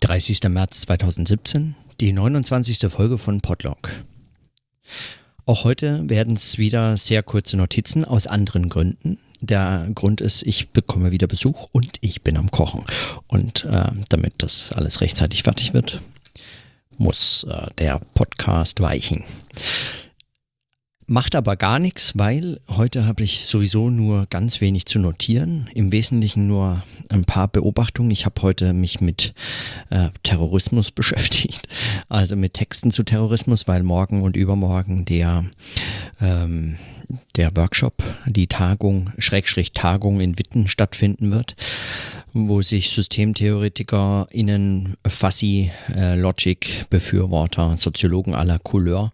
30. März 2017, die 29. Folge von Podlog. Auch heute werden es wieder sehr kurze Notizen aus anderen Gründen. Der Grund ist, ich bekomme wieder Besuch und ich bin am Kochen. Und äh, damit das alles rechtzeitig fertig wird, muss äh, der Podcast weichen. Macht aber gar nichts, weil heute habe ich sowieso nur ganz wenig zu notieren. Im Wesentlichen nur ein paar Beobachtungen. Ich habe heute mich mit äh, Terrorismus beschäftigt, also mit Texten zu Terrorismus, weil morgen und übermorgen der ähm, der Workshop, die Tagung, Schrägstrich Tagung in Witten stattfinden wird, wo sich SystemtheoretikerInnen, Fassi, äh, Logic, Befürworter, Soziologen aller Couleur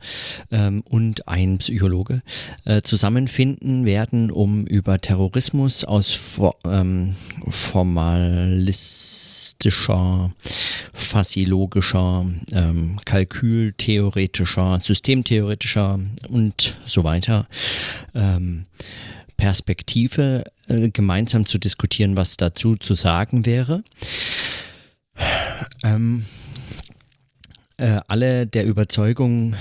ähm, und ein Psychologe äh, zusammenfinden werden, um über Terrorismus aus for, ähm, formalistischer, fassilogischer, ähm, kalkültheoretischer, systemtheoretischer und so weiter ähm, Perspektive äh, gemeinsam zu diskutieren, was dazu zu sagen wäre. Ähm, äh, alle der Überzeugung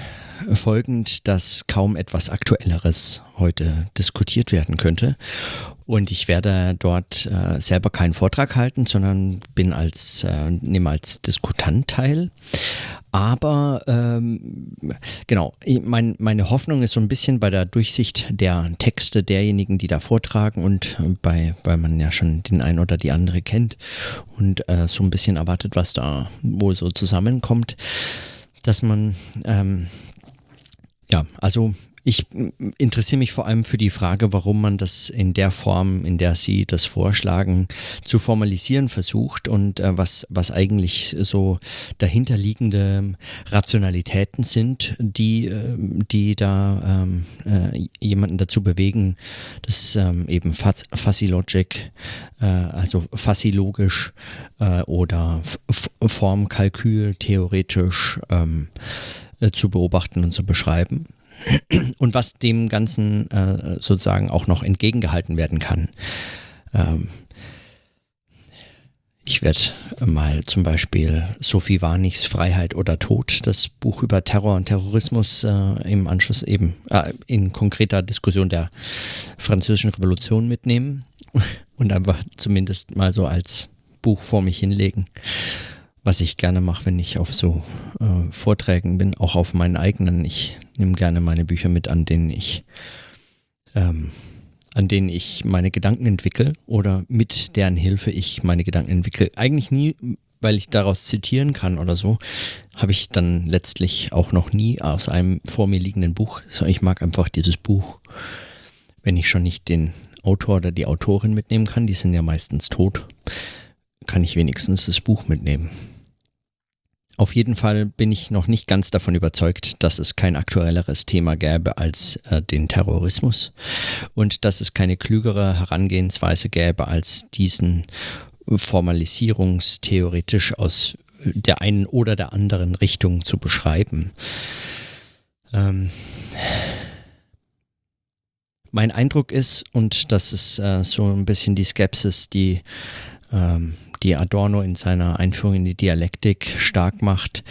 folgend, dass kaum etwas Aktuelleres heute diskutiert werden könnte. Und ich werde dort äh, selber keinen Vortrag halten, sondern bin als, äh, nehme als Diskutant teil. Aber ähm, genau, mein, meine Hoffnung ist so ein bisschen bei der Durchsicht der Texte derjenigen, die da vortragen und bei, weil man ja schon den einen oder die andere kennt und äh, so ein bisschen erwartet, was da wohl so zusammenkommt, dass man ähm, ja, also ich interessiere mich vor allem für die Frage, warum man das in der Form, in der Sie das vorschlagen, zu formalisieren versucht und äh, was, was eigentlich so dahinterliegende Rationalitäten sind, die, äh, die da ähm, äh, jemanden dazu bewegen, das ähm, eben Fassilogic, äh, also fassilogisch äh, oder Formkalkül theoretisch ähm, äh, zu beobachten und zu beschreiben und was dem Ganzen äh, sozusagen auch noch entgegengehalten werden kann. Ähm, ich werde mal zum Beispiel Sophie Warnichs Freiheit oder Tod, das Buch über Terror und Terrorismus äh, im Anschluss eben äh, in konkreter Diskussion der französischen Revolution mitnehmen und einfach zumindest mal so als Buch vor mich hinlegen was ich gerne mache, wenn ich auf so äh, Vorträgen bin, auch auf meinen eigenen. Ich nehme gerne meine Bücher mit, an denen ich, ähm, an denen ich meine Gedanken entwickle oder mit deren Hilfe ich meine Gedanken entwickle. Eigentlich nie, weil ich daraus zitieren kann oder so, habe ich dann letztlich auch noch nie aus einem vor mir liegenden Buch. Ich mag einfach dieses Buch, wenn ich schon nicht den Autor oder die Autorin mitnehmen kann, die sind ja meistens tot, kann ich wenigstens das Buch mitnehmen. Auf jeden Fall bin ich noch nicht ganz davon überzeugt, dass es kein aktuelleres Thema gäbe als äh, den Terrorismus und dass es keine klügere Herangehensweise gäbe als diesen formalisierungstheoretisch aus der einen oder der anderen Richtung zu beschreiben. Ähm mein Eindruck ist, und das ist äh, so ein bisschen die Skepsis, die die Adorno in seiner Einführung in die Dialektik stark macht,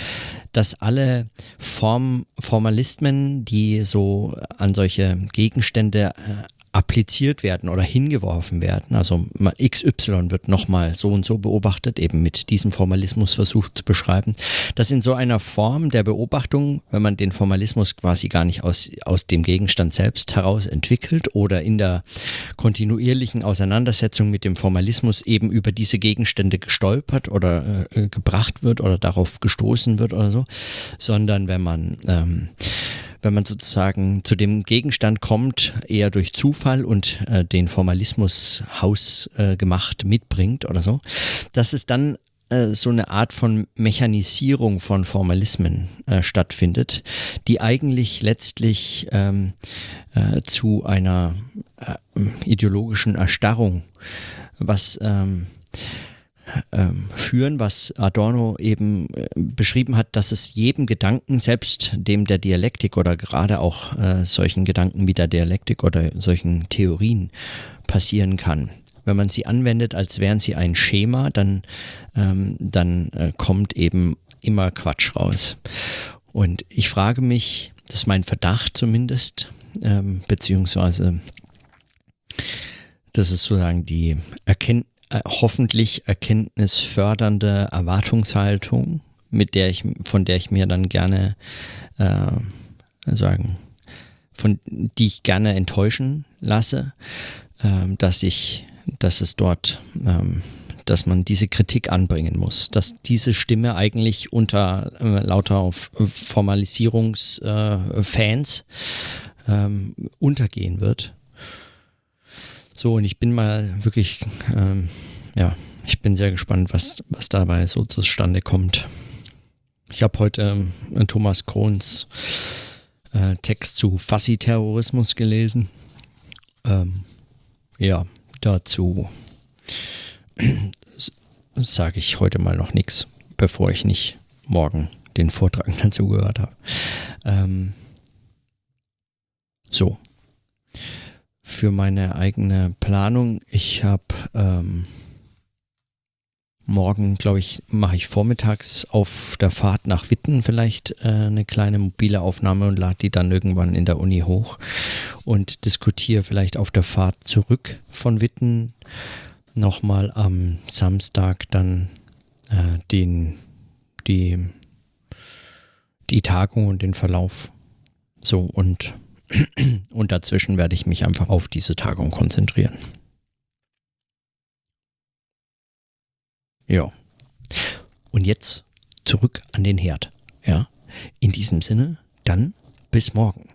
dass alle Form, Formalismen, die so an solche Gegenstände äh, appliziert werden oder hingeworfen werden. Also XY wird nochmal so und so beobachtet, eben mit diesem Formalismus versucht zu beschreiben, dass in so einer Form der Beobachtung, wenn man den Formalismus quasi gar nicht aus, aus dem Gegenstand selbst heraus entwickelt oder in der kontinuierlichen Auseinandersetzung mit dem Formalismus eben über diese Gegenstände gestolpert oder äh, gebracht wird oder darauf gestoßen wird oder so, sondern wenn man ähm, wenn man sozusagen zu dem Gegenstand kommt, eher durch Zufall und äh, den Formalismus hausgemacht äh, mitbringt oder so, dass es dann äh, so eine Art von Mechanisierung von Formalismen äh, stattfindet, die eigentlich letztlich ähm, äh, zu einer äh, ideologischen Erstarrung, was ähm, ähm, führen, was Adorno eben äh, beschrieben hat, dass es jedem Gedanken, selbst dem der Dialektik oder gerade auch äh, solchen Gedanken wie der Dialektik oder solchen Theorien passieren kann. wenn man sie anwendet, als wären sie ein Schema, dann, ähm, dann äh, kommt eben immer Quatsch raus. Und ich frage mich, das ist mein Verdacht zumindest, ähm, beziehungsweise das ist sozusagen die Erkennt äh, hoffentlich erkenntnisfördernde Erwartungshaltung, mit der ich, von der ich mir dann gerne äh, sagen, von die ich gerne enttäuschen lasse, äh, dass ich, dass es dort ähm, dass man diese Kritik anbringen muss, dass diese Stimme eigentlich unter äh, lauter Formalisierungsfans äh, ähm, untergehen wird. So, und ich bin mal wirklich, ähm, ja, ich bin sehr gespannt, was, was dabei so zustande kommt. Ich habe heute äh, Thomas Krohns äh, Text zu Fassi-Terrorismus gelesen. Ähm, ja, dazu sage ich heute mal noch nichts, bevor ich nicht morgen den Vortrag dazu gehört habe. Ähm, so. Für meine eigene Planung, ich habe ähm, morgen, glaube ich, mache ich vormittags auf der Fahrt nach Witten vielleicht äh, eine kleine mobile Aufnahme und lade die dann irgendwann in der Uni hoch und diskutiere vielleicht auf der Fahrt zurück von Witten nochmal am Samstag dann äh, den, die, die Tagung und den Verlauf. So und, und dazwischen werde ich mich einfach auf diese Tagung konzentrieren. Ja. Und jetzt zurück an den Herd. Ja. In diesem Sinne, dann bis morgen.